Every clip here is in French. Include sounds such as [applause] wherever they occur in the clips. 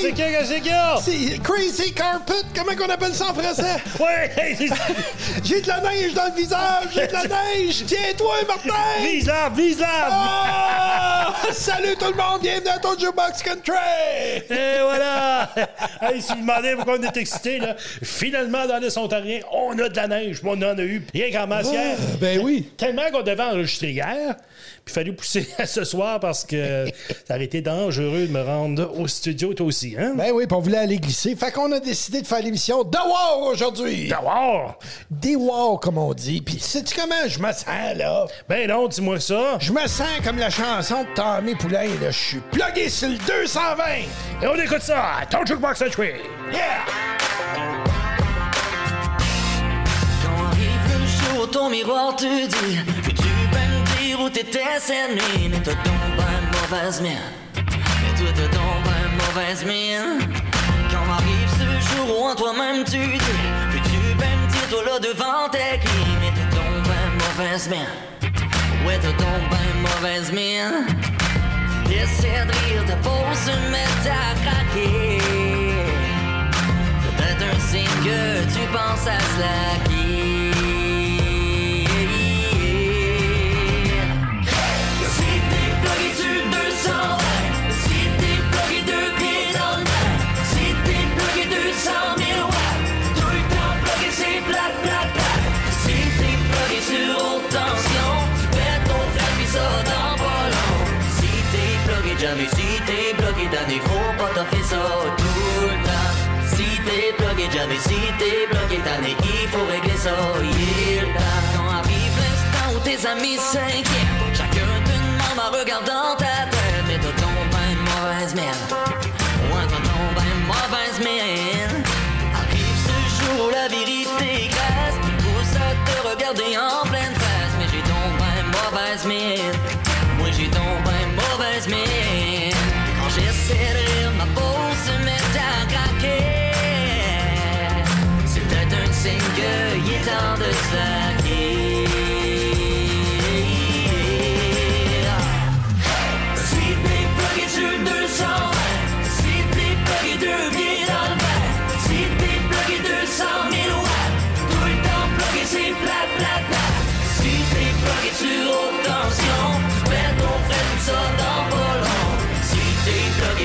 qu'est-ce qu'il y a? C'est crazy carpet, comment qu'on appelle ça en français? [laughs] Ouais, c'est- [laughs] J'ai de la neige dans le visage, j'ai de la [laughs] neige! Tiens-toi, Martin! vise l'arbre! Ah! [laughs] Salut tout le monde, bienvenue à ton Jukebox Country! Et voilà! [laughs] hey, si vous demandez pourquoi on est excité, là, finalement, dans l'Est ontarien, on a de la neige. On en a eu rien qu'en masse hier. Ah, ben oui. Tellement qu'on devait enregistrer hier. Puis il fallait pousser [laughs] à ce soir parce que ça aurait été dangereux de me rendre au studio, toi aussi, hein? Ben oui, puis on voulait aller glisser. Fait qu'on a décidé de faire l'émission de War aujourd'hui. D'avoir! Des War, comme on dit. Puis sais-tu comment je me sens, là? Ben non, dis-moi ça. Je me sens comme la chanson de Tommy Poulain, là. Je suis plugué sur le 220. Et on écoute ça, ton Jukebox Country. Yeah! Quand arrive le jour, ton miroir te dit que tu peux me dire où t'étais cette nuit? Mais t'as donc ben mauvaise mine. Mais toi, t'as donc ben mauvaise mine. Quand arrive ce jour où en toi-même tu dis que tu peux me dire, toi là devant tes clients. Mais t'as donc ben mauvaise mine. Ouais, t'as donc ben mauvaise mine. T'essaies de rire, ta peau se met à craquer. Peut-être un signe que tu penses à slacker. Jamais, si t'es bloqué d'année, faut pas t'offrir ça tout le temps. Si t'es bloqué jamais, si t'es bloqué d'année, il faut régler ça, il temps. Arrive l'instant où tes amis s'inquiètent, chacun te demande en regardant ta tête, mais t'as ton ben mauvaise merde. Ouais, t'as ton ben mauvaise merde. Arrive ce jour où la vérité qui pousse à te regarder en pleine face, mais j'ai ton ben mauvaise merde.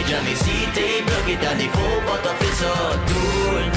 Jamais, si t'es bloqué d'année, faut pas t'offrir ça tout le temps.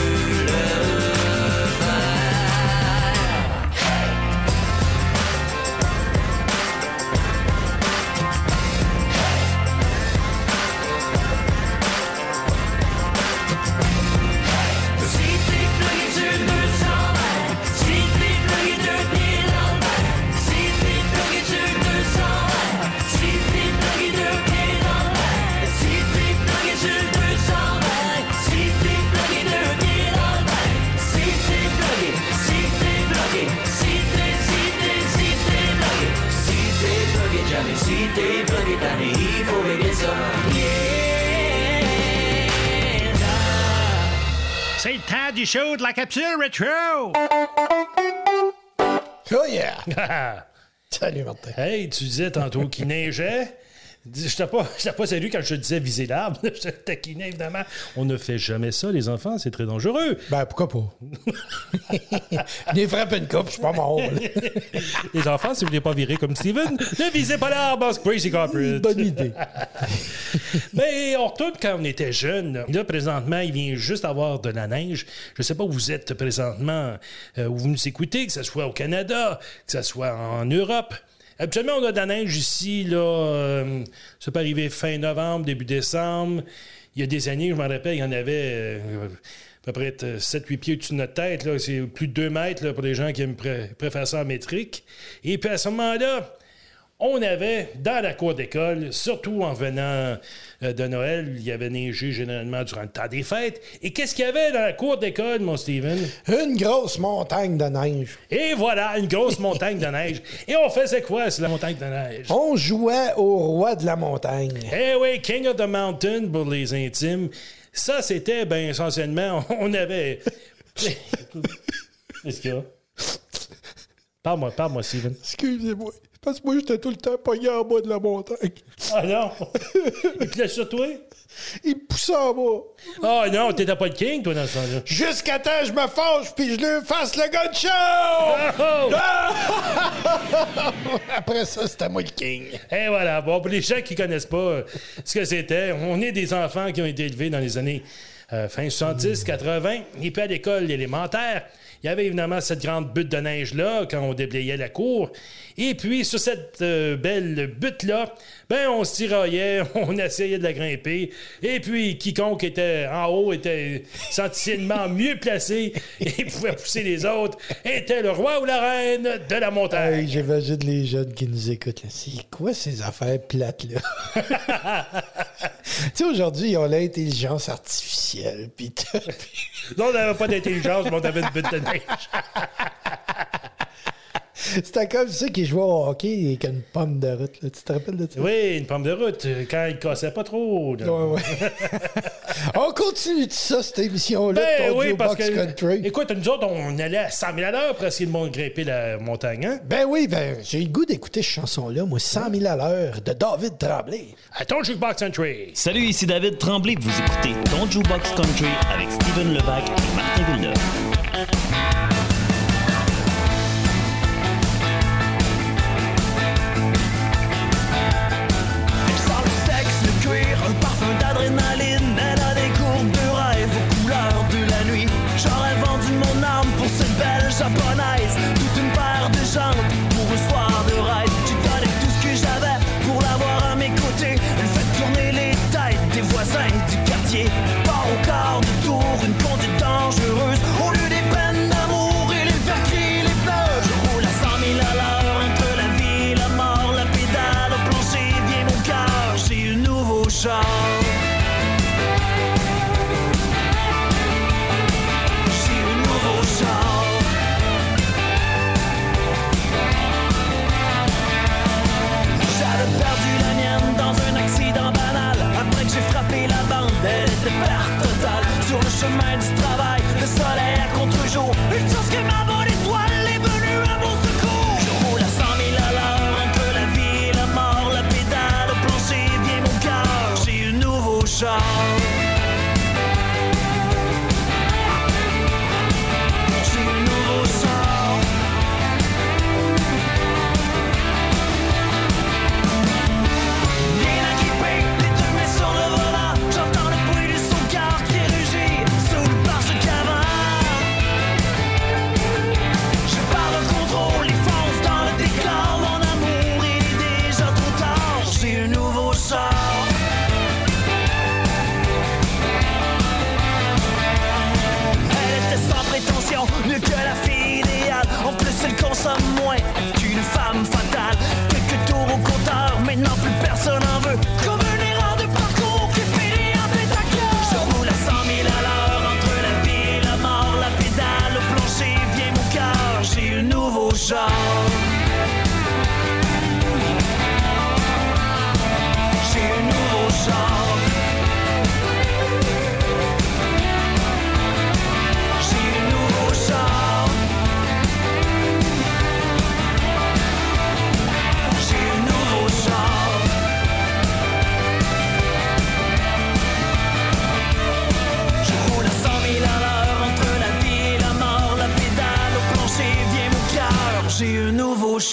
show de la capsule rétro! Oh yeah! [laughs] Salut, Martin. hey, tu disais tantôt qu'il neigeait. Je t'ai pas, [laughs] pas salué quand je te disais viser l'arbre. [laughs] Je te taquinais, évidemment. On ne fait jamais ça, les enfants. C'est très dangereux. Ben, pourquoi pas? J'ai frappé une coupe, je suis pas mort. [laughs] Les enfants, si vous voulez pas virer comme Steven, ne visez pas l'arbre, c'est crazy corporate. Bonne idée. Mais on retourne quand on était jeune. Là, présentement, il vient juste avoir de la neige. Je sais pas où vous êtes présentement, euh, où vous nous écoutez, que ce soit au Canada, que ce soit en Europe. Habituellement, on a de la neige ici, là. euh, ça peut arriver fin novembre, début décembre. Il y a des années, je m'en rappelle, il y en avait euh, à peu près 7-8 pieds au-dessus de notre tête. C'est plus de 2 mètres là, pour les gens qui aiment pré- ça en métrique. Et puis à ce moment-là, on avait dans la cour d'école, surtout en venant euh, de Noël, il y avait neigé généralement durant le temps des fêtes. Et qu'est-ce qu'il y avait dans la cour d'école, mon Steven? Une grosse montagne de neige. Et voilà, une grosse [laughs] montagne de neige. Et on faisait quoi sur la montagne de neige? On jouait au roi de la montagne. Eh oui, King of the Mountain pour les intimes. Ça, c'était, ben, essentiellement, [laughs] on avait. [laughs] Qu'est-ce qu'il y a? Parle-moi, parle-moi, Steven. Excusez-moi. Parce que moi, j'étais tout le temps pogné en bas de la montagne. Ah non! Il plait sur toi? Il me poussait en bas. Ah non, t'étais pas le king, toi, dans ce temps-là. Jusqu'à temps je me fâche puis je lui fasse le gars de show! Oh! [laughs] Après ça, c'était moi le king. Et voilà. Bon, pour les gens qui connaissent pas euh, ce que c'était, on est des enfants qui ont été élevés dans les années euh, fin 70, 80. Et puis à l'école élémentaire, il y avait évidemment cette grande butte de neige-là quand on déblayait la cour. Et puis, sur cette euh, belle butte-là, ben, on se tiraillait, [laughs] on essayait de la grimper. Et puis, quiconque était en haut était sensiblement [laughs] mieux placé et pouvait pousser les autres, était le roi ou la reine de la montagne. Hey, J'imagine les jeunes qui nous écoutent. là. C'est quoi ces affaires plates-là? [laughs] tu sais, aujourd'hui, ils ont l'intelligence artificielle. Puis. Nous, on n'avait pas d'intelligence, mais on avait une butte de neige. C'était comme ça qu'ils jouaient au hockey avec une pomme de route. là. Tu te rappelles de ça? Oui, une pomme de route, euh, quand il cassait pas trop. là. Ouais, ouais. [laughs] on continue de ça, cette émission-là, Ben oui, parce Box que, Country. écoute, nous autres, on allait à 100 000 à l'heure pour essayer de monter grimper la montagne, hein? Ben oui, ben, j'ai le goût d'écouter cette chanson-là, moi, 100 000 à l'heure, de David Tremblay. À ton jukebox country. Salut, ici David Tremblay. Vous écoutez Ton Jukebox Country avec Steven Levac et Martin Villeneuve. Toute une paire de jambes pour un soir de ride. J'ai donné tout ce que j'avais pour l'avoir à mes côtés. Elle fait tourner les têtes des voisins du quartier. Pas au quart de tour, une conduite dangereuse.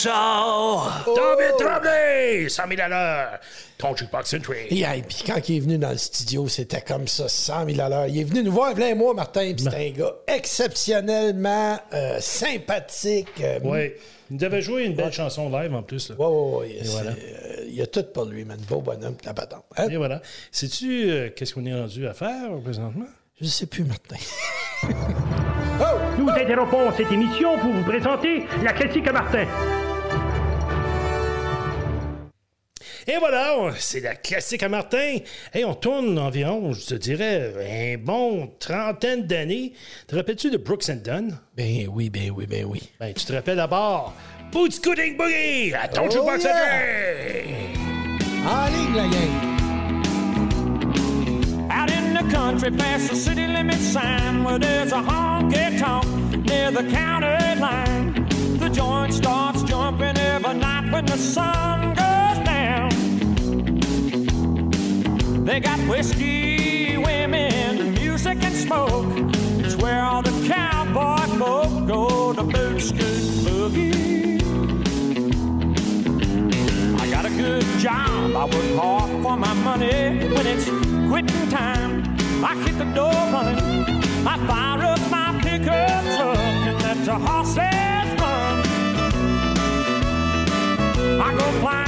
David Tremblay! 100 000 à l'heure. Ton jukebox country. Et hey, puis quand il est venu dans le studio, c'était comme ça, 100 000 à l'heure. Il est venu nous voir, plein moi, Martin, puis c'est un gars exceptionnellement euh, sympathique. euh, Oui. Il devait jouer une belle chanson live en plus. Là. Ouais, ouais, ouais. voilà. euh, il y a tout pour lui, man. Beau bonhomme, la patente. Hein? Et voilà. Sais-tu euh, qu'est-ce qu'on est rendu à faire présentement? Je sais plus, Martin. [laughs] Nous interrompons cette émission pour vous présenter la classique à Martin. Et voilà, c'est la classique à Martin. Et on tourne environ, je te dirais, un bon trentaine d'années. Te rappelles-tu de Brooks and Dunn? Ben oui, ben oui, ben oui. Ben, tu te rappelles d'abord Boots Gooding Boogie à ton oh box En ligne, la gang. Out in the country, past the city limit sign, where there's a honky tonk near the county line. The joint starts jumping every night when the sun goes. They got whiskey, women, music and smoke. It's where all the cowboy folk go to boot scoot boogie. I got a good job, I work hard for my money. When it's quitting time, I hit the door running. I fire up my pickup truck and let the horses run. I go flying.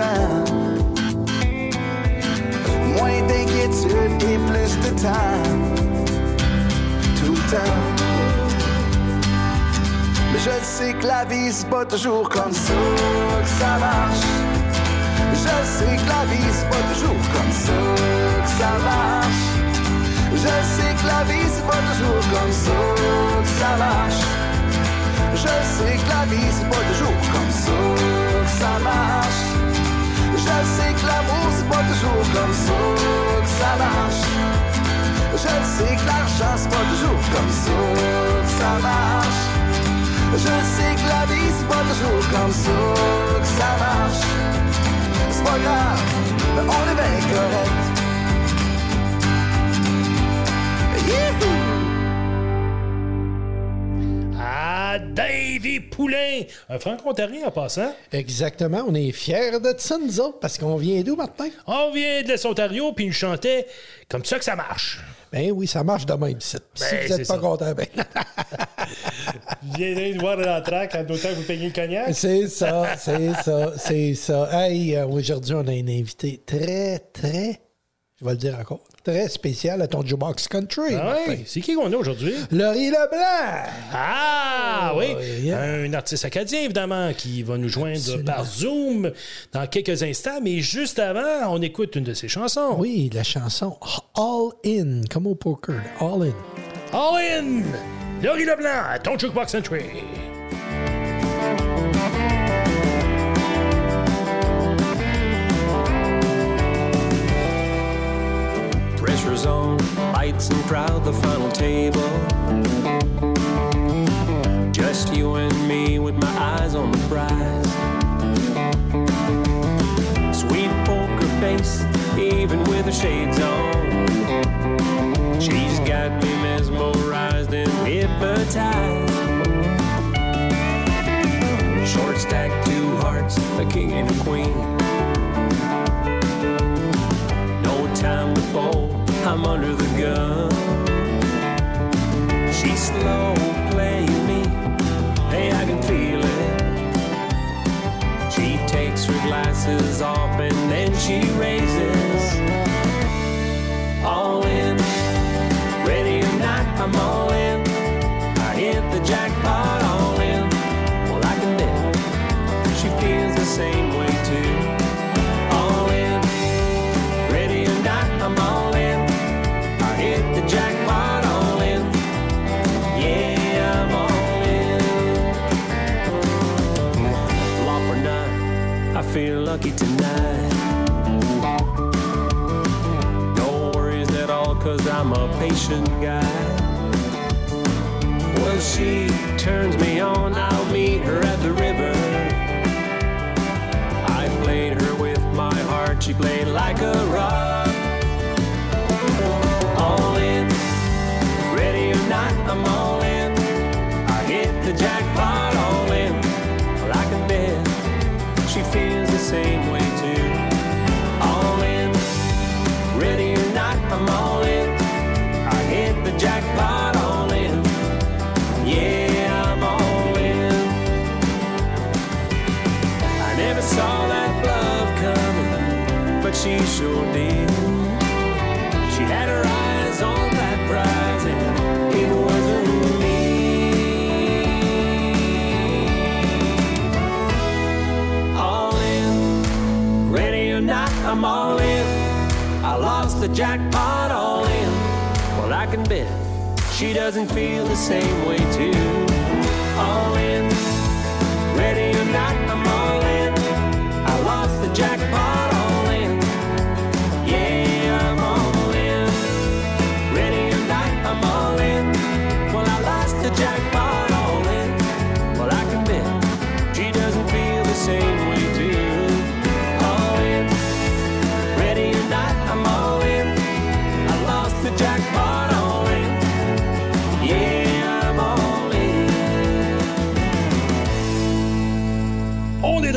time. Moins d'inquiétude et plus de temps. Tout le temps. Mais je sais que la vie, c'est pas toujours comme ça que ça marche. Je sais que la vie, c'est pas toujours comme ça que ça marche. Je sais que la vie, c'est pas toujours comme ça que ça marche. Je sais que la vie, c'est pas toujours comme ça que ça marche. Je sais que l'amour, c'est pas toujours comme ça que ça marche. Je sais que l'argent, c'est pas toujours comme ça que ça marche. Je sais que la vie, c'est pas toujours comme ça que ça marche. C'est pas grave, on est bien correct. Davy Poulain! Un franco-ontarien en passant. Exactement, on est fiers de ça, nous autres, parce qu'on vient d'où, Martin? On vient de l'Est Ontario, puis il chantait comme ça que ça marche. Ben oui, ça marche de même, si Ben, vous n'êtes pas ça. content, ben. [laughs] Viendrez nous voir dans la traque en autant que vous payez le cognac. C'est ça, c'est ça, c'est ça. Hey, euh, aujourd'hui, on a un invité très, très, je vais le dire encore, très spécial à ton Jukebox Country. Ah oui, c'est qui qu'on a aujourd'hui? Laurie Leblanc! Ah oui, yeah. un artiste acadien évidemment qui va nous joindre Absolument. par Zoom dans quelques instants, mais juste avant, on écoute une de ses chansons. Oui, la chanson All In, comme au poker, All In. All in! Laurie Leblanc, à ton Jukebox Entry. Pressure's on, lights and crowd, the final table. Just you and me with my eyes on the prize. Sweet poker face, even with her shades on. She's got me mesmerized and hypnotized. Short stack, two hearts, a king and a queen. I'm under the gun. She's slow playing me, hey, I can feel it. She takes her glasses off and then she raises. All in, tonight. No worries at all, cause I'm a patient guy. Well, she turns me on, I'll meet her at the river. I played her with my heart, she played like a rock. All in, ready or not, I'm all same way too. All in, ready or not, I'm all in. I hit the jackpot, all in. Yeah, I'm all in. I never saw that love coming, but she sure did. She had her eyes on that prize, and it wasn't jackpot, all in. Well, I can bet she doesn't feel the same way too. All in,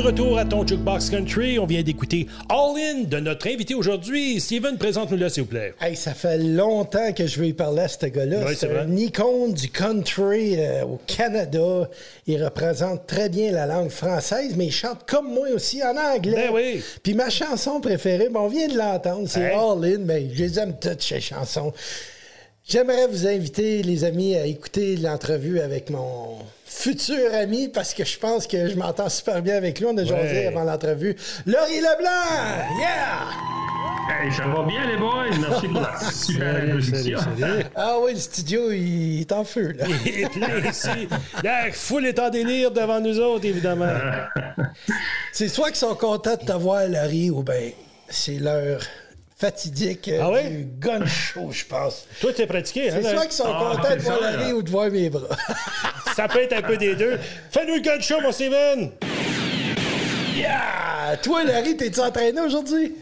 retour à ton Jukebox Country. On vient d'écouter All In de notre invité aujourd'hui. Steven, présente-nous là, s'il vous plaît. Hey, ça fait longtemps que je veux y parler à ce gars-là. Oui, c'est un icône du country euh, au Canada. Il représente très bien la langue française, mais il chante comme moi aussi en anglais. Ben oui. Puis ma chanson préférée, ben, on vient de l'entendre, c'est Hey. All In, mais je les aime toutes ces chansons. J'aimerais vous inviter, les amis, à écouter l'entrevue avec mon futur ami, parce que je pense que je m'entends super bien avec lui. On a Ouais. avant l'entrevue. Laurie Leblanc! Yeah! Hey, ça va bien les boys? Merci pour la [laughs] super introduction. Ah oui, le studio, il est en feu, là. Il est plein ici. [laughs] La foule est en délire devant nous autres, évidemment. [laughs] C'est soit qu'ils sont contents de te voir, Laurie, ou bien c'est leur fatidique Ah ouais? du gun show, je pense. Toi, t'es pratiqué, hein? C'est soit qu'ils sont Ah, contents de voir là. ou de voir mes bras. [laughs] Ça peut être un peu des deux. Fais-nous le gun show, mon Steven! yeah! Toi, Laurie, t'es-tu entraîné aujourd'hui?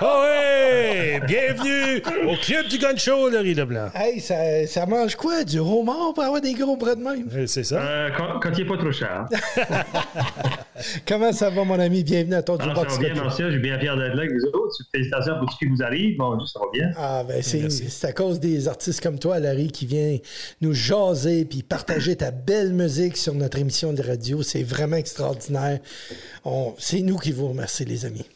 Oh ouais! Bienvenue au club du gun show, Laurie Leblanc. Hey, ça, ça mange quoi? Du homard pour avoir des gros bras de même? Euh, C'est ça? Euh, quand, quand il n'est pas trop cher. [laughs] Comment ça va, mon ami? Bienvenue à ton Alors, ça va bien, merci. Je suis bien fier d'être là avec vous autres. Félicitations pour tout ce qui vous arrive. Bon, Dieu, ça va bien. Ah, ben, c'est à cause des artistes comme toi, Larry, qui vient nous jaser puis partager ta belle musique sur notre émission de radio. C'est vraiment extraordinaire. C'est nous qui vous remercions, les amis.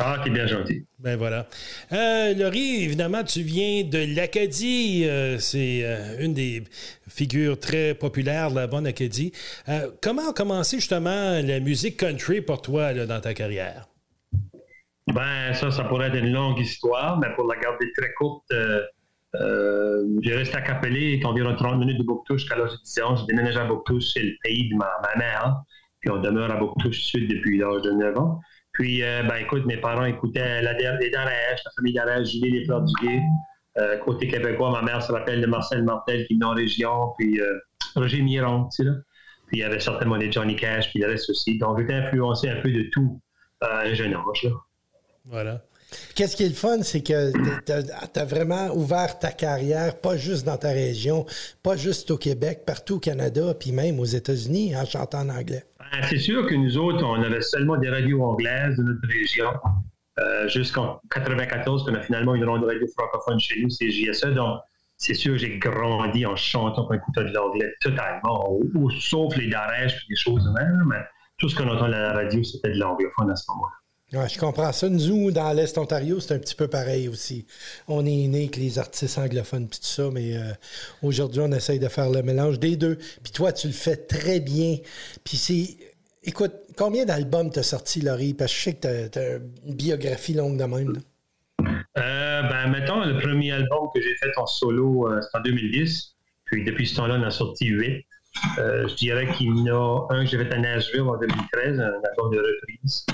Ah, t'es bien gentil. Ben voilà. Euh, Laurie, évidemment, tu viens de l'Acadie. Euh, c'est euh, une des figures très populaires de la bonne Acadie. Comment a commencé justement la musique country pour toi là, dans ta carrière? Ben, ça, ça pourrait être une longue histoire, mais pour la garder très courte, j'ai resté à Capelé, est environ 30 minutes de Bouctouche jusqu'à l'âge de 10 ans. J'ai déménagé à Bouctouche, c'est le pays de ma, ma mère. Puis on demeure à Bouctouche Sud depuis l'âge de 9 ans. Puis, euh, ben, écoute, mes parents écoutaient la, les Darèches, la famille Darèche, Julie Les Fleurs du. Euh, côté québécois, ma mère se rappelle de Marcel Martel qui est en région, puis euh, Roger Miron, tu sais, là. Puis il y avait certainement des Johnny Cash, puis le reste aussi. Donc j'étais influencé un peu de tout à un jeune âge, là. Voilà. Qu'est-ce qui est le fun, c'est que tu as vraiment ouvert ta carrière, pas juste dans ta région, pas juste au Québec, partout au Canada, puis même aux États-Unis, en chantant en anglais. Ben, c'est sûr que nous autres, on avait seulement des radios anglaises de notre région. Euh, Jusqu'en 94, qu'on a finalement une ronde de radio francophone chez nous, c'est JSE. Donc, c'est sûr que j'ai grandi en chantant en écoutant de l'anglais totalement, ou, sauf les darèches et des choses même. Mais tout ce qu'on entend à la radio, c'était de l'anglophone à ce moment-là. Je comprends ça. Nous, dans l'Est Ontario, c'est un petit peu pareil aussi. On est né avec les artistes anglophones puis tout ça, mais euh, aujourd'hui, on essaye de faire le mélange des deux. Puis toi, tu le fais très bien. Puis c'est... Écoute, combien d'albums t'as sorti, Laurie? Parce que je sais que t'as, t'as une biographie longue de même. là. Euh, ben, mettons, le premier album que j'ai fait en solo, euh, c'est en 2010. Puis depuis ce temps-là, on a sorti huit. Je dirais qu'il y en a un que j'ai fait à Nashville en 2013, un album de reprise.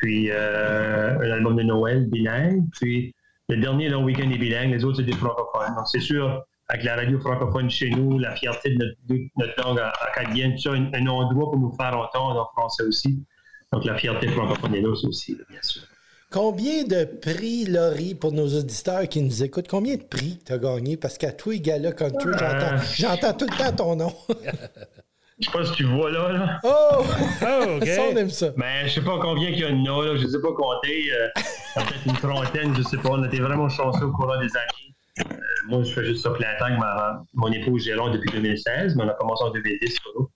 Puis euh, un album de Noël bilingue. Puis le dernier long week-end est bilingue, les autres, c'est des francophones. Donc c'est sûr, avec la radio francophone chez nous, la fierté de notre, de notre langue acadienne, tout ça, un, un endroit pour nous faire entendre en français aussi. Donc la fierté francophone est là aussi, bien sûr. Combien de prix, Laurie, pour nos auditeurs qui nous écoutent, combien de prix t'as gagné? Parce qu'à tous les gars-là country, j'entends, j'entends tout le temps ton nom. [laughs] Je sais pas si tu vois là, là. oh! Oh, OK. [laughs] Ça, on aime ça. Ben, je sais pas combien qu'il y a de noms, là. Je ne sais pas compter. euh, peut-être une trentaine, je sais pas. On était vraiment chanceux au courant des années. Euh, moi, je fais juste ça plein temps avec ma, mon épouse Gérard depuis 2016, mais on a commencé en 2010 solo.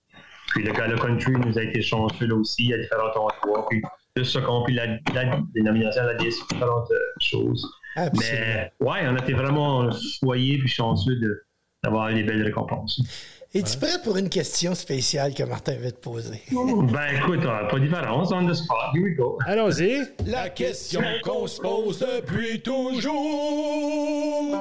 Puis le Gala Country nous a été chanceux là aussi à différents endroits. Puis juste ça compris la, la dénomination de la DS, différentes euh, choses. Absolument. Mais ouais, on a été vraiment choyés puis chanceux de- d'avoir des belles récompenses. Es-tu prêt pour une question spéciale que Martin va te poser? [laughs] Ben écoute, euh, pas de différence, on the spot, here we go. Allons-y. La question qu'on se pose depuis toujours.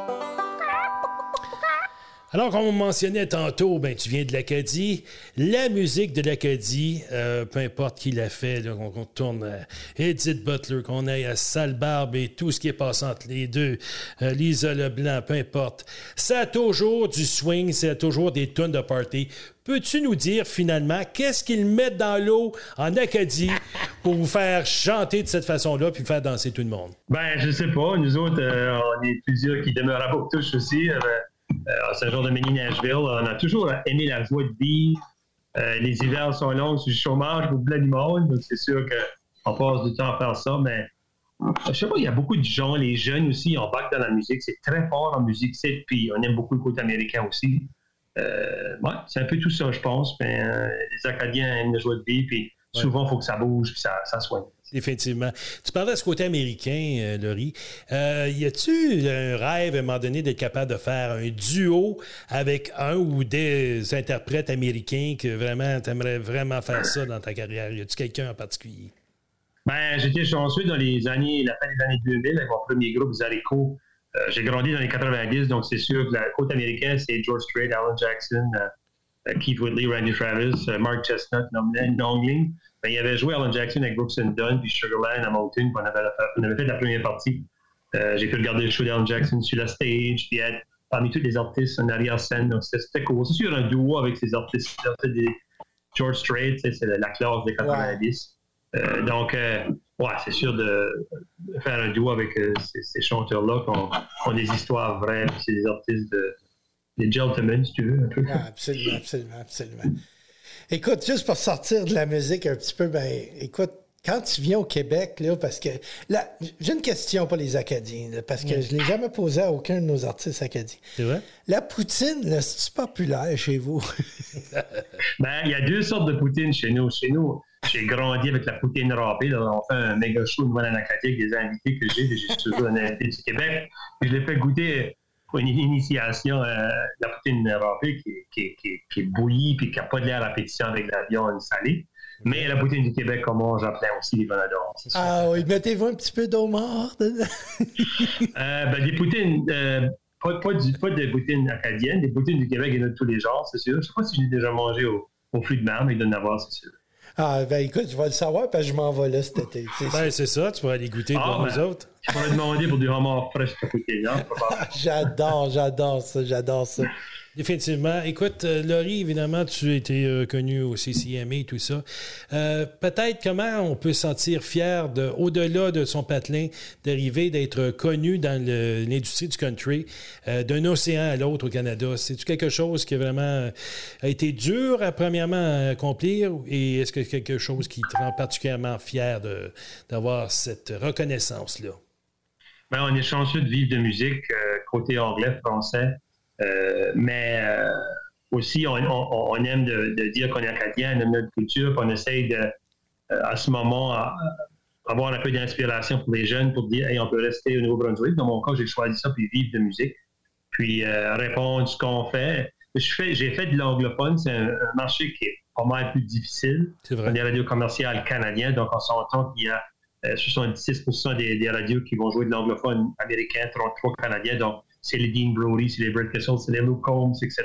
Alors, comme on mentionnait tantôt, ben, tu viens de l'Acadie. La musique de l'Acadie, euh, peu importe qui l'a fait, là, qu'on qu'on tourne à Edith Butler, qu'on aille à Sale Barbe et tout ce qui est passé entre les deux, euh, Lisa Leblanc, peu importe. Ça a toujours du swing, a toujours des tonnes de party. Peux-tu nous dire finalement qu'est-ce qu'ils mettent dans l'eau en Acadie pour vous faire chanter de cette façon-là puis faire danser tout le monde? Ben, je sais pas. Nous autres, euh, on est plusieurs qui demeurent à Bouctouche aussi. Euh, euh, c'est un genre de mini Nashville. On a toujours aimé la joie de vivre, Euh, les hivers sont longs, c'est du chômage pour plein du monde, donc c'est sûr qu'on passe du temps à faire ça, mais je sais pas, il y a beaucoup de gens, les jeunes aussi, embarquent dans la musique. C'est très fort en musique, c'est, puis on aime beaucoup le côté américain aussi. Euh, ouais, c'est un peu tout ça, je pense. Mais euh, les Acadiens aiment le joie de vie, puis souvent, il faut que ça bouge, puis ça, ça soigne. Définitivement. Tu parlais de ce côté américain, euh, Laurie. Euh, y a-tu un rêve à un moment donné d'être capable de faire un duo avec un ou des interprètes américains que vraiment, tu aimerais vraiment faire ça dans ta carrière? Y a-tu quelqu'un en particulier? Ben, j'étais chanceux dans les années, la fin des années 2000 avec mon premier groupe Zarico. Euh, j'ai grandi dans les 90, donc c'est sûr que la côte américaine, c'est George Strait, Alan Jackson, euh, Keith Woodley, Randy Travis, euh, Mark Chestnut, Nongling. Ben, il avait joué Alan Jackson avec Brooks and Dunn, puis Sugarland à Mountain, puis on avait, on avait fait la première partie. Euh, j'ai pu regarder le show d'Alan Jackson sur la stage, puis être parmi tous les artistes en arrière-scène. Donc c'était cool. C'est sûr, un duo avec ces artistes-là, des George Strait, c'est la, la classe des 90. Euh, donc, euh, ouais, c'est sûr de, faire un duo avec euh, ces, ces chanteurs-là qui ont, ont des histoires vraies, c'est des artistes de, des gentlemen, si tu veux, un peu. Ah, absolument, absolument, absolument. Écoute, juste pour sortir de la musique un petit peu, ben, écoute, quand tu viens au Québec, là, parce que là, j'ai une question pour les Acadiens, là, parce que je ne l'ai jamais posée à aucun de nos artistes acadiens. C'est vrai? La poutine, là, c'est populaire chez vous? [laughs] Ben, il y a deux sortes de poutine chez nous. Chez nous, j'ai grandi avec la poutine râpée. là. On fait un méga show de Nouvelle-Anacadie avec des invités que j'ai. J'ai toujours un invité du Québec. Puis je l'ai fait goûter une initiation euh, la poutine râpée qui, qui, qui, qui est bouillie puis qui n'a pas de l'air à pétition avec de la viande salée. Mais la poutine du Québec, comme on j'en aussi les bonadors. ah oui, mettez-vous un petit peu d'eau morte. [laughs] Euh, ben, des poutines, euh, pas, pas, du, pas de poutines acadiennes, des poutines du Québec, il y en a de tous les genres, c'est sûr. Je sais pas si je l'ai déjà mangé au, au fruit de mer, mais il doit en avoir, c'est sûr. Ah, ben écoute, je vais le savoir parce que je m'en vais là cet été. C'est Ben, c'est ça, tu pourrais aller goûter Ah, pour ben. nous autres. Je pourrais demander pour du homard frais de poutine, hein. [laughs] J'adore, j'adore ça, j'adore ça. Définitivement. Écoute, euh, Laurie, évidemment, tu étais euh, connu au CCMA et tout ça. Euh, Peut-être comment on peut se sentir fier, de, au-delà de son patelin, d'arriver d'être connu dans l'industrie du country, d'un océan à l'autre au Canada? C'est-tu quelque chose qui a vraiment a été dur à premièrement accomplir et est-ce que c'est quelque chose qui te rend particulièrement fier d'avoir cette reconnaissance-là? Ben, on est chanceux de vivre de musique, côté anglais, français. Euh, mais euh, aussi, on, on- on aime de, de dire qu'on est acadien, on aime notre culture, puis on essaye de, euh, à ce moment, à- avoir un peu d'inspiration pour les jeunes pour dire, hey, on peut rester au Nouveau-Brunswick. Dans mon cas, j'ai choisi ça, puis vivre de musique, puis euh, répondre ce qu'on fait. Je fais- J'ai fait de l'anglophone, c'est un, un marché qui est pas mal plus difficile. C'est On vrai. est radio commercial canadien, donc on s'entend qu'il y a euh, 76 des, des radios qui vont jouer de l'anglophone américain, 33 canadiens, donc c'est les Dean Brody, c'est les Brett Kessel, c'est les Luke Combs, etc.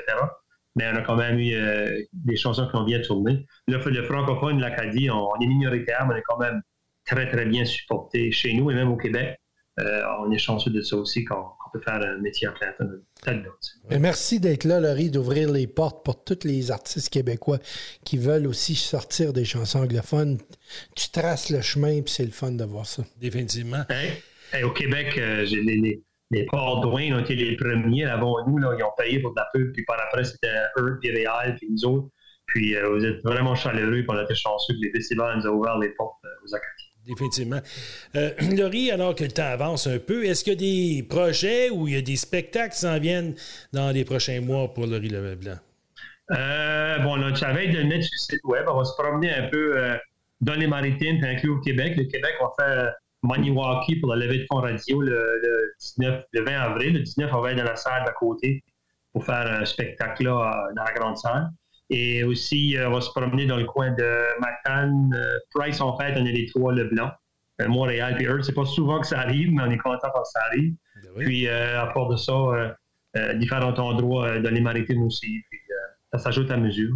Mais on a quand même eu euh, des chansons qui ont bien tourné. Le, le francophone, l'Acadie, on, on est minoritaire, mais on est quand même très, très bien supporté chez nous et même au Québec. Euh, on est chanceux de ça aussi, qu'on peut faire un métier en plein temps merci d'être là, Laurie, d'ouvrir les portes pour tous les artistes québécois qui veulent aussi sortir des chansons anglophones. Tu traces le chemin, puis c'est le fun de voir ça. Définitivement. Hey, hey, au Québec, euh, j'ai les, les, les Ports Douane ont été les premiers avant nous. Là, ils ont payé pour de la pub, puis par après, c'était eux, puis Réal, puis nous autres. Puis euh, vous êtes vraiment chaleureux, puis on a été chanceux que les festivals nous ont ouvert les portes euh, aux Acadiens. Définitivement. Euh, [clears throat] Laurie, alors que le temps avance un peu, est-ce qu'il y a des projets ou il y a des spectacles qui s'en viennent dans les prochains mois pour Laurie Leblanc? Euh, bon, là, être de mettre sur le site web. On va se promener un peu dans les maritimes, puis inclus au Québec. Le Québec, on va faire Maniwaki pour la levée de fonds radio le, le 19, le 20 avril. Le 19, on va être dans la salle d'à côté pour faire un spectacle là, dans la grande salle. Et aussi, euh, on va se promener dans le coin de Matane. Euh, Price, en fait, on est les trois Leblanc. Euh, Montréal puis Hearst. C'est pas souvent que ça arrive, mais on est content quand ça arrive. Ben oui. Puis, euh, à part de ça, euh, euh, différents endroits dans les maritimes aussi. Puis, ça s'ajoute à mesure.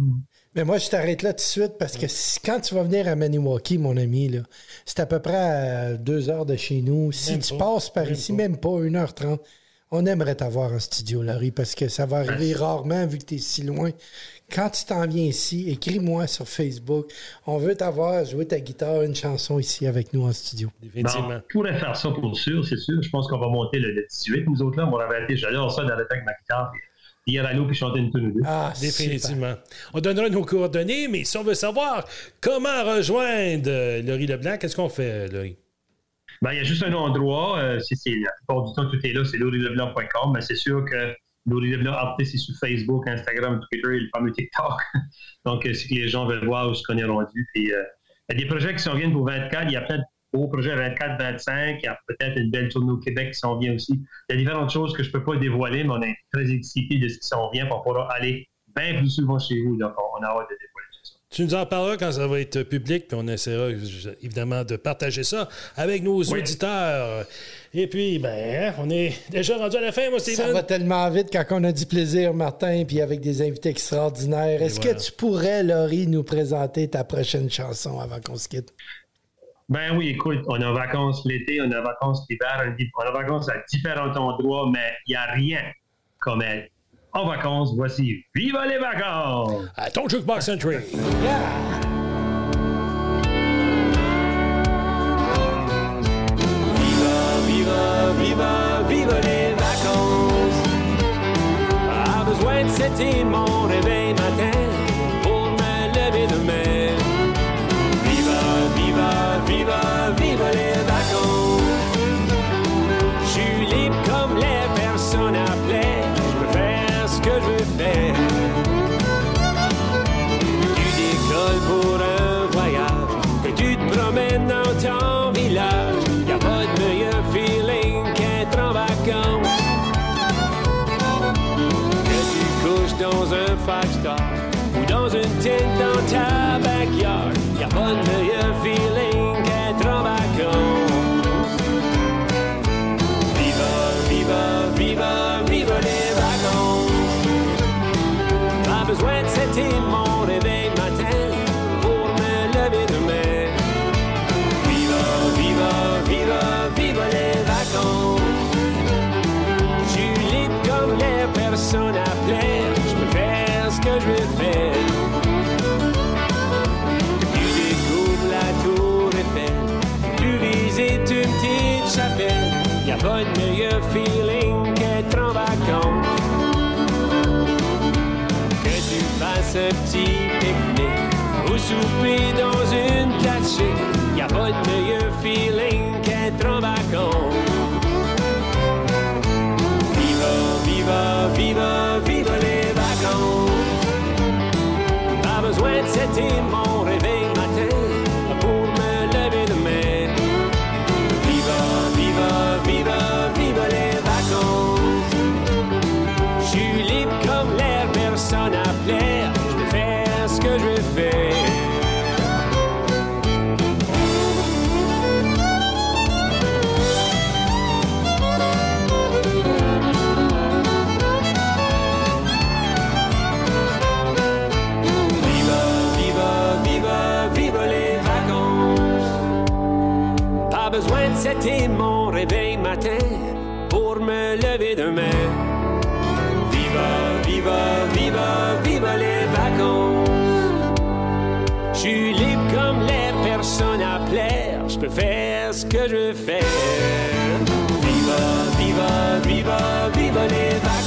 Mais moi, je t'arrête là tout de suite parce que si- quand tu vas venir à Maniwaki, mon ami, là, c'est à peu près à deux heures de chez nous. Si Même tu pas. passes par Même ici, pas. même pas 1h30, on aimerait t'avoir en studio, Laurie, parce que ça va arriver rarement vu que tu es si loin. Quand tu t'en viens ici, écris-moi sur Facebook. On veut t'avoir jouer ta guitare, une chanson ici avec nous en studio. Ben, Définitivement. on pourrait faire ça pour sûr, c'est sûr. Je pense qu'on va monter le, le 18. Nous autres, là, on va arrêter. J'adore ça d'arrêter avec ma guitare. Dire allô puis chanter une tune ou deux. Ah, Définitivement. On donnera nos coordonnées, mais si on veut savoir comment rejoindre euh, Laurie Leblanc, qu'est-ce qu'on fait, Laurie? Ben, il y a juste un endroit. euh, si c'est la plupart du temps, tout est là, c'est laurileblanc.com. Mais c'est sûr que Laurie Leblanc, après, c'est sur Facebook, Instagram, Twitter et le fameux TikTok. [laughs] Donc, euh, c'est que les gens veulent voir où ce qu'on est rendu. Puis, euh, il y a des projets qui s'en viennent pour 24. Il y a plein de beaux projets 24-25. Il y a peut-être une belle tournée au Québec qui s'en vient aussi. Il y a différentes choses que je ne peux pas dévoiler, mais on est très excités de ce qui s'en vient pour pouvoir aller bien plus souvent chez vous. Donc, on, on a hâte de dévoiler ça. Tu nous en parleras quand ça va être public, puis on essaiera évidemment de partager ça avec nos auditeurs. Et puis, ben, on est déjà rendu à la fin, moi, Ça Steven. va tellement vite quand on a du plaisir, Martin, puis avec des invités extraordinaires. Est-ce voilà. que tu pourrais, Laurie, nous présenter ta prochaine chanson avant qu'on se quitte? Ben oui, écoute, on est en vacances l'été, on est en vacances l'hiver, on est en vacances à différents endroits, mais il n'y a rien comme être en vacances. Voici Viva les vacances! À ton Jukebox Century. Viva, viva, viva, viva les vacances. Pas besoin de mon réveil matin dans une tente dans ta backyard. Y a pas de meilleur feeling qu'être en vacances. Viva, viva, viva, viva les vacances. Pas besoin de setter pas de meilleur feeling qu'être en vacances. Que tu fasses un petit pique-nique ou souper dans une cachée. Y a pas de meilleur feeling qu'être en vacances.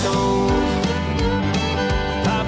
Les vacances. Pas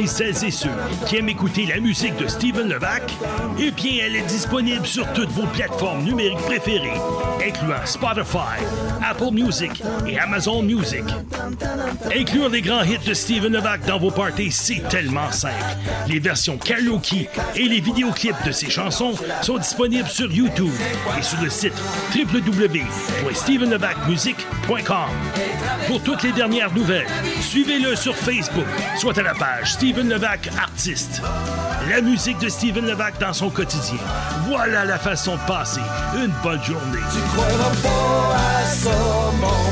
parmi celles et ceux qui aiment écouter la musique de Steven Levac? Eh bien, elle est disponible sur toutes vos plateformes numériques préférées, incluant Spotify, Apple Music et Amazon Music. Inclure les grands hits de Steven Levac dans vos parties, c'est tellement simple. Les versions karaoke et les vidéoclips de ses chansons sont disponibles sur YouTube et sur le site www.stevenlevacmusic.com. Pour toutes les dernières nouvelles, suivez-le sur Facebook, soit à la page Steven Levac Artiste. La musique de Steven Levac dans son quotidien. Voilà la façon de passer une bonne journée. Tu à ça, mon.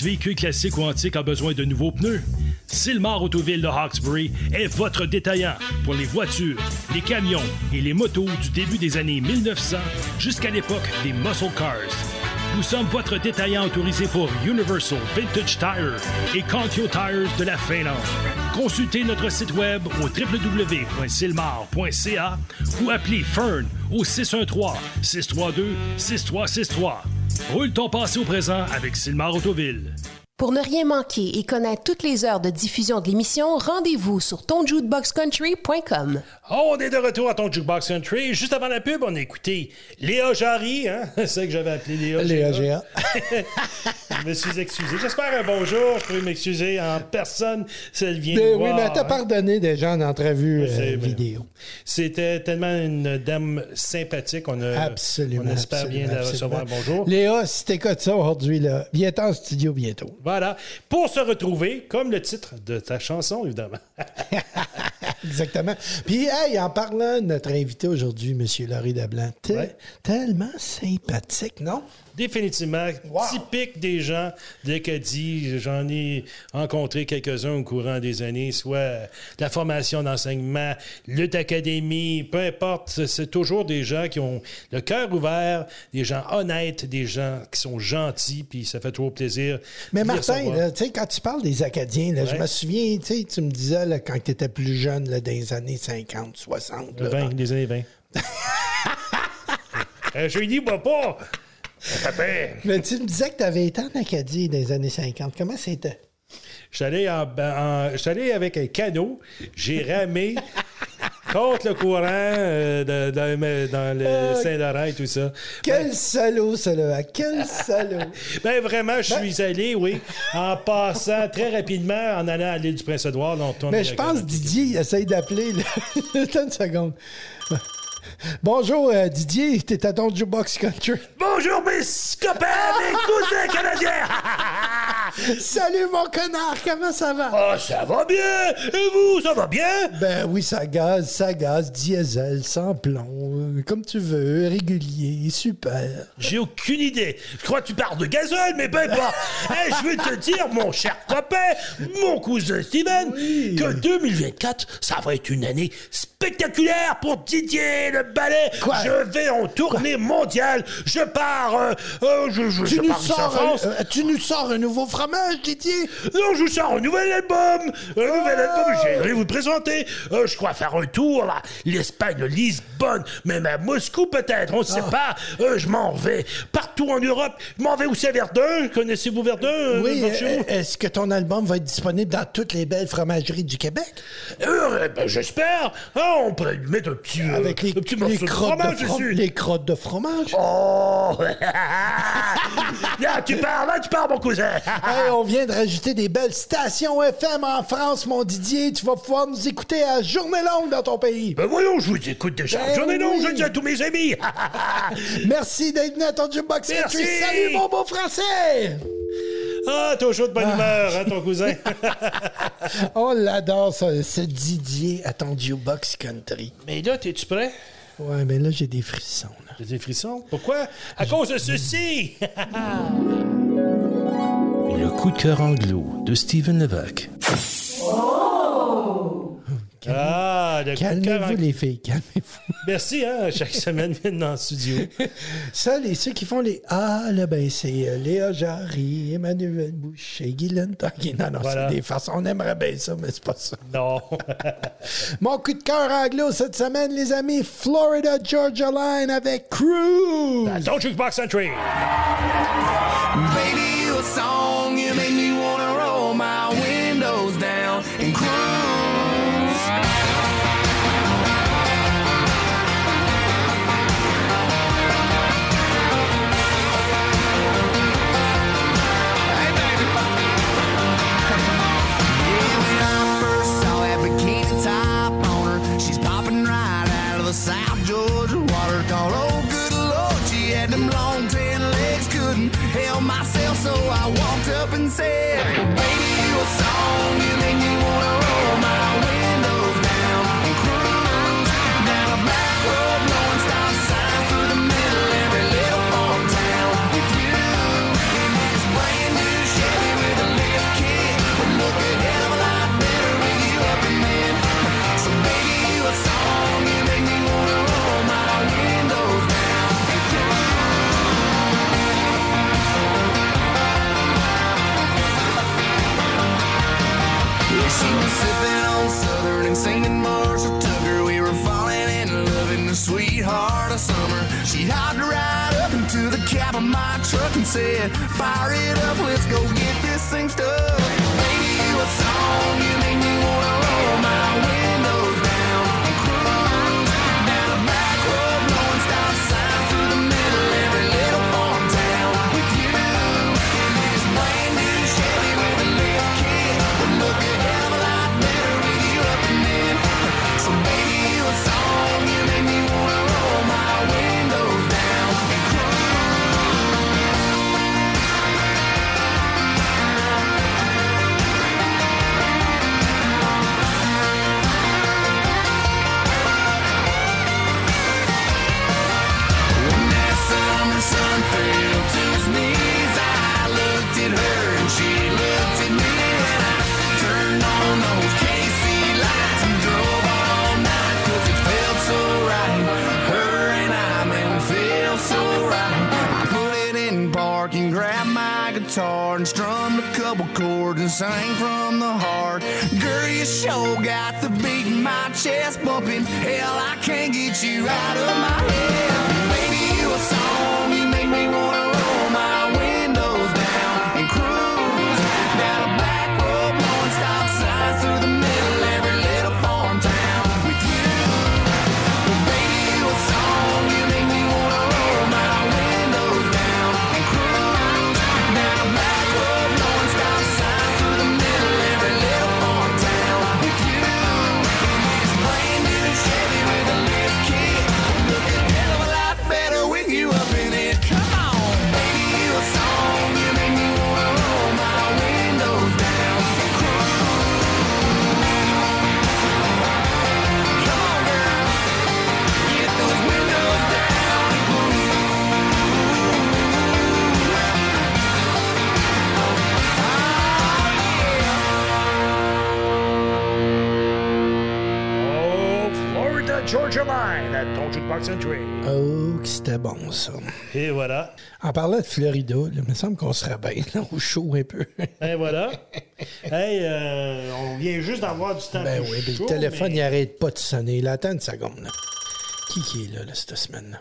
Votre véhicule classique ou antique a besoin de nouveaux pneus? Silmar Autoville de Hawkesbury est votre détaillant pour les voitures, les camions et les motos du début des années 1900 jusqu'à l'époque des muscle cars. Nous sommes votre détaillant autorisé pour Universal Vintage Tire et Contio Tires de la Finlande. Consultez notre site web au www.silmar.ca ou appelez Fern au 613-632-6363. Roule ton passé au présent avec Silmar Autoville. Pour ne rien manquer et connaître toutes les heures de diffusion de l'émission, rendez-vous sur tonjukeboxcountry.com. Oh, on est de retour à ton Jukebox Country. Juste avant la pub, on a écouté Léa Jarry, hein? [laughs] C'est ça que j'avais appelé Léa. Léa Jarry. Géa. [laughs] Je me suis excusé. J'espère un bonjour. Je peux m'excuser en personne si elle vient Ben nous oui, voir, mais t'as hein? pardonné déjà en entrevue euh, vidéo. C'était tellement une dame sympathique. On, a, Absolument. on espère bien absolument, la recevoir. Bonjour. Léa, si t'écoutes ça aujourd'hui, là, viens en studio bientôt. Voilà. Pour se retrouver, comme le titre de ta chanson, évidemment. [laughs] [laughs] Exactement. Puis, hey, en parlant de notre invité aujourd'hui, M. Laurie Ouais. tellement sympathique, non? Définitivement, Wow. typique des gens d'Acadie. J'en ai rencontré quelques-uns au courant des années, soit la formation d'enseignement, lutte académie, peu importe. c'est- toujours des gens qui ont le cœur ouvert, des gens honnêtes, des gens qui sont gentils, puis ça fait toujours plaisir. Mais Martin, là, tu sais, quand tu parles des Acadiens, là, je me souviens, tu sais, tu me disais là, quand tu étais plus jeune, dans les années 50, 60. Le là, 20, les années 20. [laughs] euh, je lui dis, bah pas! Mais tu me disais que tu avais été en Acadie dans les années 50. Comment c'était? Allé, en, allé avec un canot, j'ai ramé contre le courant euh, de- dans, dans le Saint-Laurent et tout ça. Quel salaud, ça, là! Quel salaud! [laughs] Ben vraiment, je suis allé, oui, en passant très rapidement, en allant à l'île du Prince-Édouard. Mais je pense Didier, il essaye d'appeler. Attends [laughs] une seconde. Bonjour, euh, Didier, t'es à ton jukebox country. Bonjour mes copains, mes cousins canadiens! [laughs] [laughs] Salut, mon connard, comment ça va? oh, ça va bien! Et vous, ça va bien? Ben oui, ça gaz, ça gaz, diesel, sans plomb, euh, comme tu veux, régulier, super. J'ai aucune idée. Je crois que tu parles de gazole, mais ben pas. [laughs] Hey, je vais te dire, mon cher copain, mon cousin Steven, que 2024, ça va être une année spectaculaire pour Didier le ballet. Quoi? Je vais en tournée mondiale. Je pars. euh, euh, je, je, Tu je nous, pars sors France. un, tu nous sors un nouveau fromage, Didier? Non, je vous sors un nouvel album. Un nouvel album, j'aimerais vous le présenter. Euh, je crois faire un tour, là. L'Espagne, Lisbonne, même à Moscou peut-être, on ne sait pas. Euh, je m'en vais partout en Europe. Je m'en vais aussi à Verdun. Connaissez-vous Verdun? euh, Oui, euh, vous? est-ce que ton album va être disponible dans toutes les belles fromageries du Québec? Euh, ben, j'espère. Ah, on pourrait lui mettre un petit, Avec les, un petit les de fromage de, fro- dessus. les crottes de fromage? Oh! [laughs] là, tu pars, là, tu pars, mon cousin. [laughs] Hey, on vient de rajouter des belles stations FM en France, mon Didier. Tu vas pouvoir nous écouter à journée longue dans ton pays. ben voyons, je vous écoute déjà. Ben non, oui. je dis à tous mes amis. [laughs] [laughs] Merci d'être venu à ton Jukebox Merci. Country. Salut, mon beau français! ah, toujours de bonne humeur, hein, ton cousin. [laughs] On l'adore, ça, ce Didier à ton Jukebox Country. Mais là, t'es-tu prêt? Ouais, mais là, j'ai des frissons. là. J'ai des frissons? Pourquoi? À cause de ceci! Coup de cœur anglo de Steven Levac. Ah, le coup de cœur Calmez-vous, en- les filles, calmez-vous. Merci, hein, chaque semaine, viennent dans le studio. [laughs] Ça, les, ceux qui font les Ah, là, ben, c'est euh, Léa Jarry, Emmanuel Boucher, Guylaine Tanguy. Non, non, Voilà. c'est des façons. On aimerait bien ça, mais c'est pas ça. Non. [laughs] Mon coup de cœur anglo cette semaine, les amis, Florida Georgia Line avec Cruise. Don't Jukebox Country. Baby, you a song, vencer. Said, Fire it up, let's go get this thing stuck. At Don't. Oh, que c'était bon, ça. Et voilà. En parlant de Florida, là, il me semble qu'on serait bien là, [laughs] au chaud un peu. Et voilà. hey, euh, on vient juste d'avoir du temps Ben plus oui, mais chaud, le téléphone, mais- il arrête pas de sonner. Il attend une seconde. là. Qui qui est là, là cette semaine-là?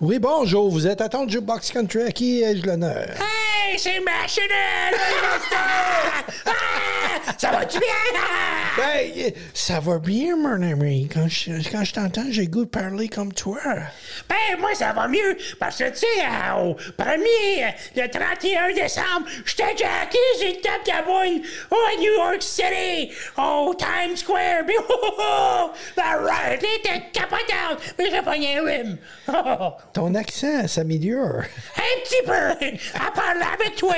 Oui, bonjour, vous êtes à ton Jukebox Country. À qui ai-je l'honneur? Hey, c'est Machinelle! [laughs] ça va-tu bien? [laughs] Ben, euh, ça va bien, mon ami. Quand je, quand je t'entends, j'ai goût de parler comme toi. Ben, moi, ça va mieux. Parce que, tu sais, euh, au premier, euh, le 31 décembre, j'étais jacké sur le top de boule au New York City, au Times Square. Puis, [laughs] oh, oh, oh, la ride était capotante. Mais j'ai pogné un rhume. [laughs] Oh, oh, oh. Ton accent s'améliore. Un petit peu. À parler avec toi.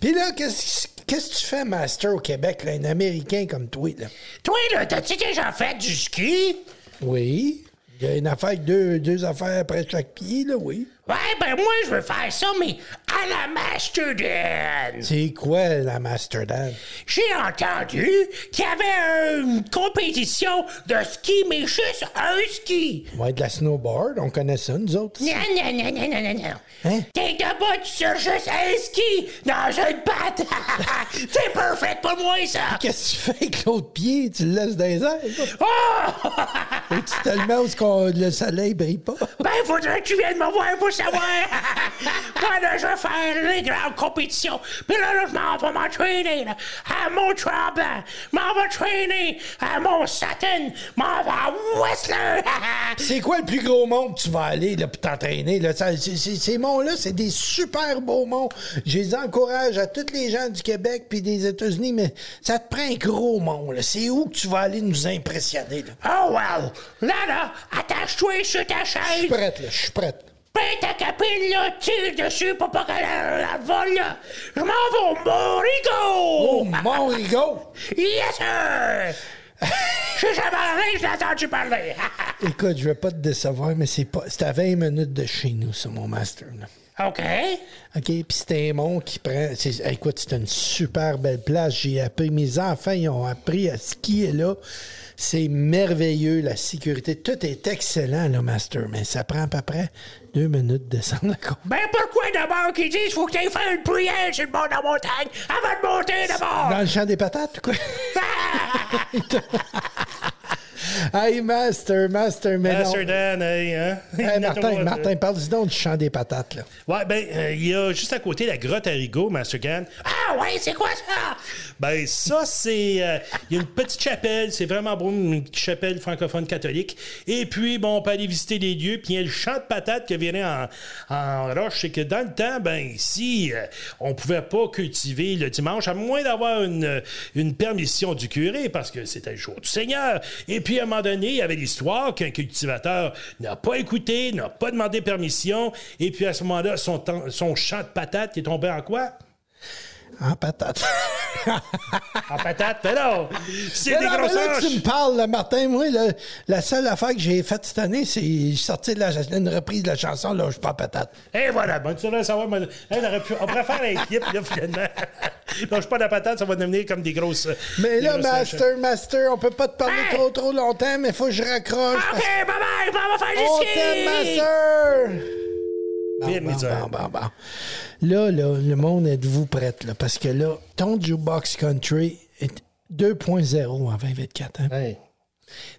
Puis là, qu'est-ce qu'est-ce que tu fais, Master, au Québec, là, un Américain comme toi, là? toi, là, t'as-tu déjà fait du ski? Oui. Il y a une affaire, avec deux, deux affaires après chaque pied, là, oui. Ouais, ben moi, je veux faire ça, mais à la Mastodon. C'est quoi la Mastodon? J'ai entendu qu'il y avait une compétition de ski, mais juste un ski. Ouais, de la snowboard, on connaît ça, nous autres. Non, non, non, non, non, non, non. Hein? T'es debout sur juste un ski dans une patte. [laughs] C'est parfait pour moi, ça. Qu'est-ce que tu fais avec l'autre pied? Tu le laisses dans les airs? Oh! Et tu te le mets où le soleil brille pas? Ben, faudrait que tu viennes me voir pour savoir. [laughs] Je vais faire les grandes compétitions. Puis là, là, je m'en vais m'entraîner, là, à mon tremblant. M'en vais traîner à mon satin. M'en vais à Whistler. [laughs] C'est quoi le plus gros monde que tu vas aller là, pour t'entraîner? Là? Ça, ces monts-là, c'est des super beaux monts. Je les encourage à tous les gens du Québec puis des États-Unis, mais ça te prend un gros mont. là. C'est où que tu vas aller nous impressionner? Là? oh, well. Là, là, attache-toi sur ta Je suis chaise. prête, là. Je suis prête. Ta capine, là, tire dessus pour pas qu'elle la, vole. Je m'en vais au Morigo? mon rigo! Yes, sir. Je suis jamais allé, je l'ai entendu parler. Écoute, je vais pas te décevoir, mais c'est pas. C'est à 20 minutes de chez nous, ça, mon master. là. OK. OK? Puis un mont qui prend. c'est- Écoute, c'est une super belle place. J'ai appris. Mes enfants, ils ont appris à skier là. C'est merveilleux, la sécurité. Tout est excellent, là, Master. Mais ça prend à peu près deux minutes de descendre la côte. Ben pourquoi d'abord qu'ils disent faut que tu faire une prière sur le bord de la montagne avant de monter d'abord? Dans le champ des patates, quoi? [laughs] [laughs] Hey, Master, Master, mais non. Master Dan, hey, hein? [laughs] Hey, Martin, Martin, parle-y donc du champ des patates, là. Ouais, ben, euh, il y a juste à côté la grotte Arigo, Master Gan. Ah ouais, c'est quoi ça? Ben, ça, c'est. euh, Il y a une petite chapelle, c'est vraiment beau, une petite chapelle francophone catholique. Et puis, bon, on peut aller visiter les lieux. Puis, il y a le champ de patates qui viré en, en roche. C'est que dans le temps, ben, ici, euh, on pouvait pas cultiver le dimanche, à moins d'avoir une, une permission du curé, parce que c'était le jour du Seigneur. Et puis, à un moment donné, il y avait l'histoire qu'un cultivateur n'a pas écouté, n'a pas demandé permission. Et puis, à ce moment-là, son, son champ de patates est tombé en quoi? En patates. [laughs] En patates? Ben non! C'est Mais des non, mais grosses là, tu me parles, là, Martin. Moi, là, la seule affaire que j'ai faite cette année, c'est j'ai sorti de la, une reprise de la chanson Là, je pas patate. Et voilà, bon, tu devrais savoir. moi, on, pu- on pourrait faire un clip, là, finalement. [laughs] Lâche pas la patate, ça va devenir comme des grosses. Mais des là, grosses Master, Master, on peut pas te parler Hey! trop trop longtemps, mais faut que je raccroche. OK, bye bye, on va faire du On ski! t'aime, Master! Bon, Viens, bon, misère. bon, bon, bon. Là, là, le monde, êtes-vous prête, là? Parce que là, ton Jukebox Country est 2.0 en 2024. hein? Hey.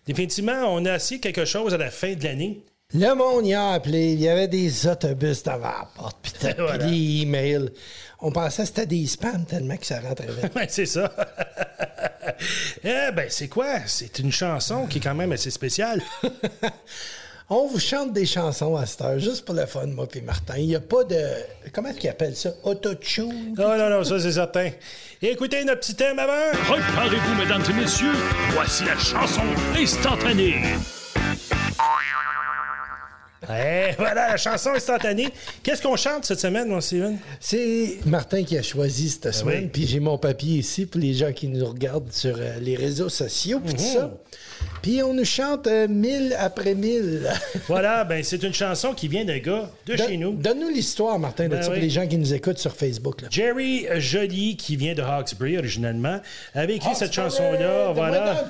Définitivement, on a assis quelque chose à la fin de l'année. Le monde y a appelé, il y avait des autobus devant la porte, puis [laughs] Voilà. des emails. On pensait que c'était des spams tellement que ça rentrait vite. [laughs] Ouais, c'est ça. [laughs] eh ben, c'est quoi? C'est une chanson qui est quand même assez spéciale. On vous chante des chansons à cette heure, juste pour le fun, moi puis Martin. Il n'y a pas de... Comment est-ce qu'ils appellent ça? Auto-tune? Non, non, non, ça, c'est certain. Écoutez notre petit thème avant. Préparez-vous, mesdames et messieurs, voici la chanson instantanée. Eh, voilà, la chanson instantanée. Qu'est-ce qu'on chante cette semaine, mon Steven? C'est Martin qui a choisi cette semaine, Ben oui. puis j'ai mon papier ici pour les gens qui nous regardent sur euh, les réseaux sociaux, puis Mhm. ça. Puis on nous chante euh, mille après mille. [laughs] Voilà, ben, c'est une chanson qui vient d'un gars de chez nous. Donne-nous l'histoire, Martin, de Ben ça, pour les gens qui nous écoutent sur Facebook. Là. Jerry Joly, qui vient de Hawkesbury originalement, avait écrit cette Ah, c'est chanson-là. Voilà.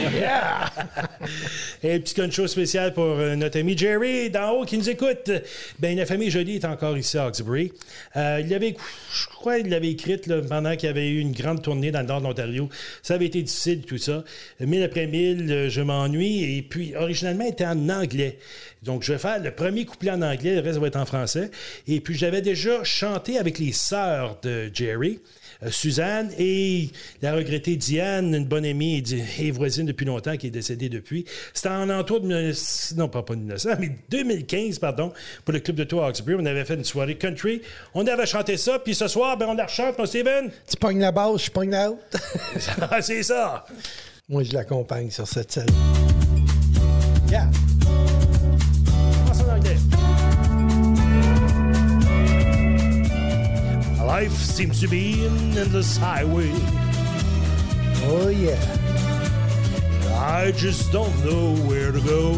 [laughs] Et un petit concho spécial pour euh, notre ami Jerry d'en haut qui nous écoute. Ben, la famille Jolie est encore ici à Hawkesbury. Euh, il l'avait, je crois qu'il l'avait écrite pendant qu'il y avait eu une grande tournée dans le nord de l'Ontario. Ça avait été difficile, tout ça. Mille après mille, euh, je m'ennuie. Et puis, originalement, elle était en anglais. Donc, je vais faire le premier couplet en anglais, le reste va être en français. Et puis, j'avais déjà chanté avec les sœurs de Jerry. Euh, Suzanne et la regrettée Diane, une bonne amie et, voisine depuis longtemps qui est décédée depuis. C'était en entour de 1900 non pas, pas 1900, mais 2015, pardon, pour le club de Tour Hawkesbury. On avait fait une soirée country. On avait chanté ça, puis ce soir, ben, on la rechante, mon Steven. Tu pognes la basse, je pogne la haute. [laughs] [laughs] C'est ça. Moi, je l'accompagne sur cette scène. Yeah. Life seems to be an endless highway. Oh, yeah. I just don't know where to go.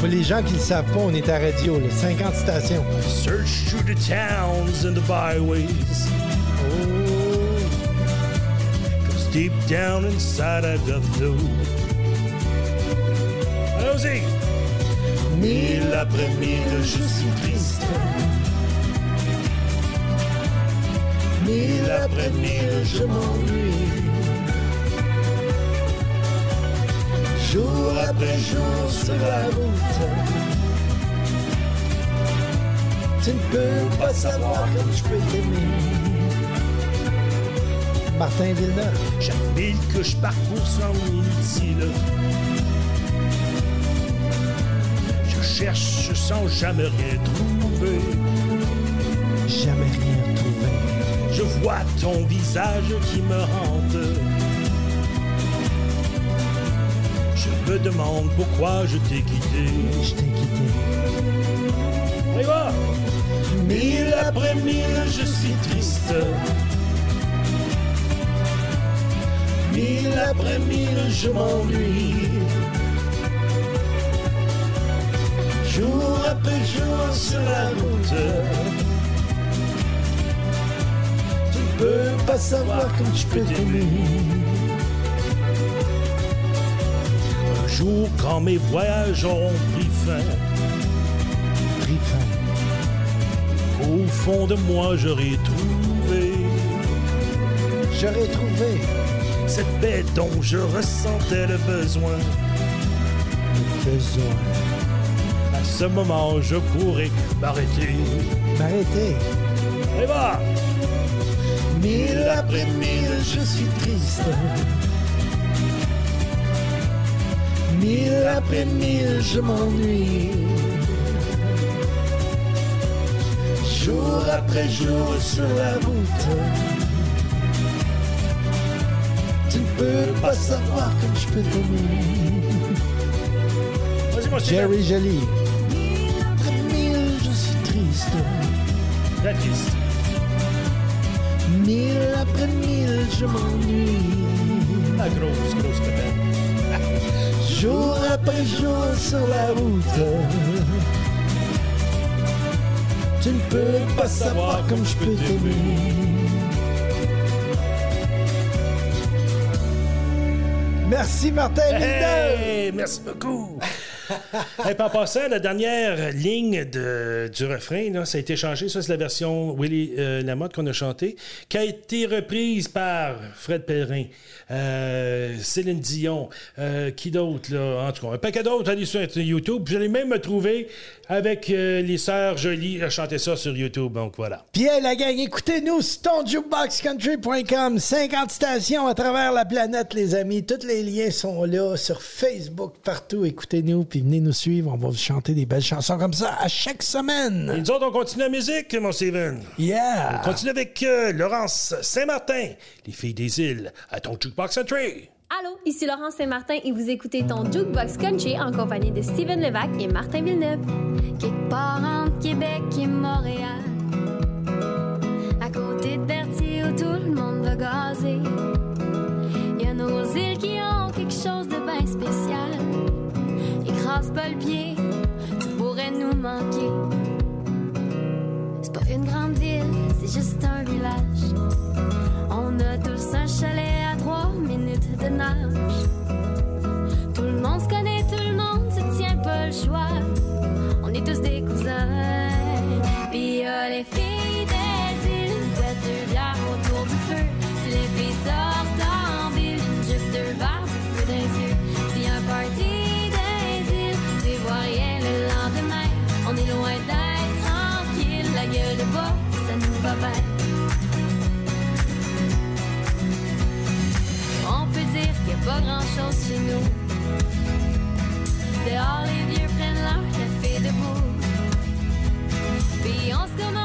Pour les gens qui ne savent pas, on est à radio, là, 50 stations. Search through the towns and the byways. Oh, 'cause deep down inside I doth know. Allons-y! Mille après mille, je suis triste. Mille après mille, je m'ennuie. Jour après jour sur la route. Tu ne peux pas savoir comme je peux t'aimer. Martin Villeneuve. Chaque mille que je parcours semble inutile. Je cherche sans jamais rien trouver. Jamais rien. Je vois ton visage qui me hante. Je me demande pourquoi je t'ai quitté. Je t'ai quitté. Va! Mille après mille, je suis triste. Mille après mille, je m'ennuie. Jour après jour sur la route. Peux pas savoir comme je peux t'aimer. Un jour, quand mes voyages auront pris fin, Pris fin. au fond de moi, j'aurai trouvé J'aurais trouvé cette paix dont je ressentais le besoin. besoin. À ce moment, je pourrais m'arrêter. M'arrêter. Et! Mille après mille, je suis triste. Mille après mille, je m'ennuie. Jour après jour sur la route. Tu ne peux pas savoir comme je peux t'aimer. Jerry Jolie. Mille après mille, je suis triste. La triste. Mille après mille, je m'ennuie. La grosse, grosse peine. [laughs] Jour après jour sur la route. Tu ne peux pas savoir comme je peux t'aimer. Merci Martin. Hey, merci beaucoup. [laughs] [laughs] Hey, puis en passant, la dernière ligne de- du refrain, là, ça a été changé. Ça, c'est la version Willy euh, Lamotte qu'on a chantée, qui a été reprise par Fred Pellerin, euh, Céline Dion, euh, qui d'autre, là? En tout cas, un paquet d'autres. Allez sur YouTube. Puis J'allais même me trouver avec euh, les sœurs Jolies à chanter ça sur YouTube. Donc, voilà. Pierre la gang, écoutez-nous sur tonjukeboxcountry.com. 50 stations à travers la planète, les amis. Tous les liens sont là sur Facebook, partout. Écoutez-nous, puis venez nous suivre. On va vous chanter des belles chansons comme ça à chaque Et semaine. nous autres, on continue la musique, mon Steven. Yeah! On continue avec euh, Laurence Saint-Martin, les filles des îles, à ton Jukebox Country. Allô, ici Laurence Saint-Martin et vous écoutez ton Jukebox Country en compagnie de Steven Levac et Martin Villeneuve. Quelque part entre Québec et Montréal. À côté de Berthier où tout le monde va gazer. Y a nos îles qui ont quelque chose de bien spécial. Pas le pied, tu pourrais nous manquer. C'est pas une grande ville, c'est juste un village. On a tous un chalet à trois minutes de nage. Tout le monde se connaît, tout le monde se tient pas le choix. On est tous des cousins. A les filles On peut dire qu'il n'y a pas grand chose chez nous. Dehors, les vieux prennent leur café debout. Puis on se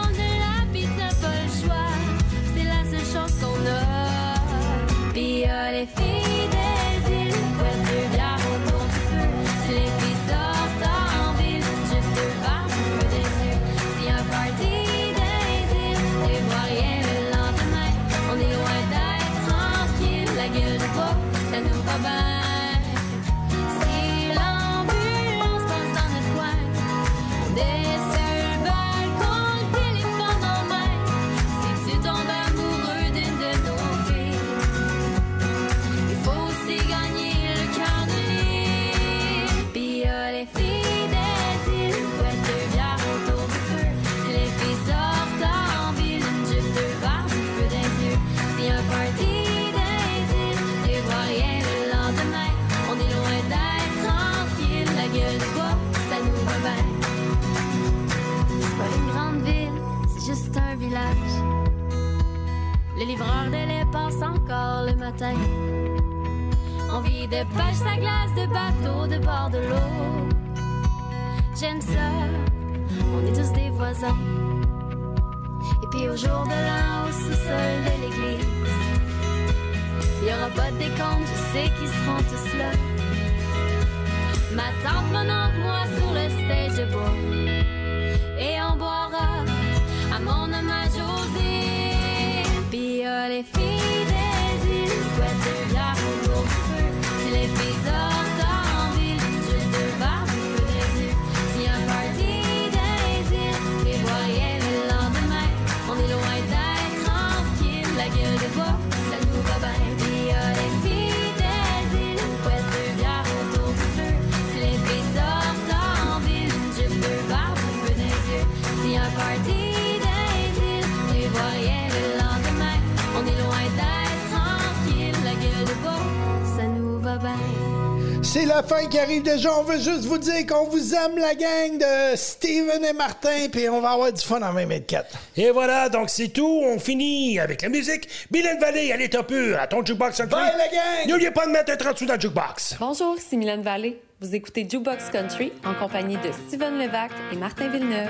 déjà, on veut juste vous dire qu'on vous aime, la gang de Steven et Martin, puis on va avoir du fun en 2024. Et voilà, donc c'est tout. On finit avec la musique. Mylène Vallée, à l'état pur, à ton jukebox. Bye, la gang! N'oubliez pas de mettre un 30 sous dans le jukebox. Bonjour, c'est Mylène Vallée. Vous écoutez Jukebox Country en compagnie de Steven Levac et Martin Villeneuve.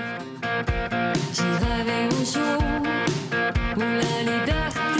J'irai un jour où la liberté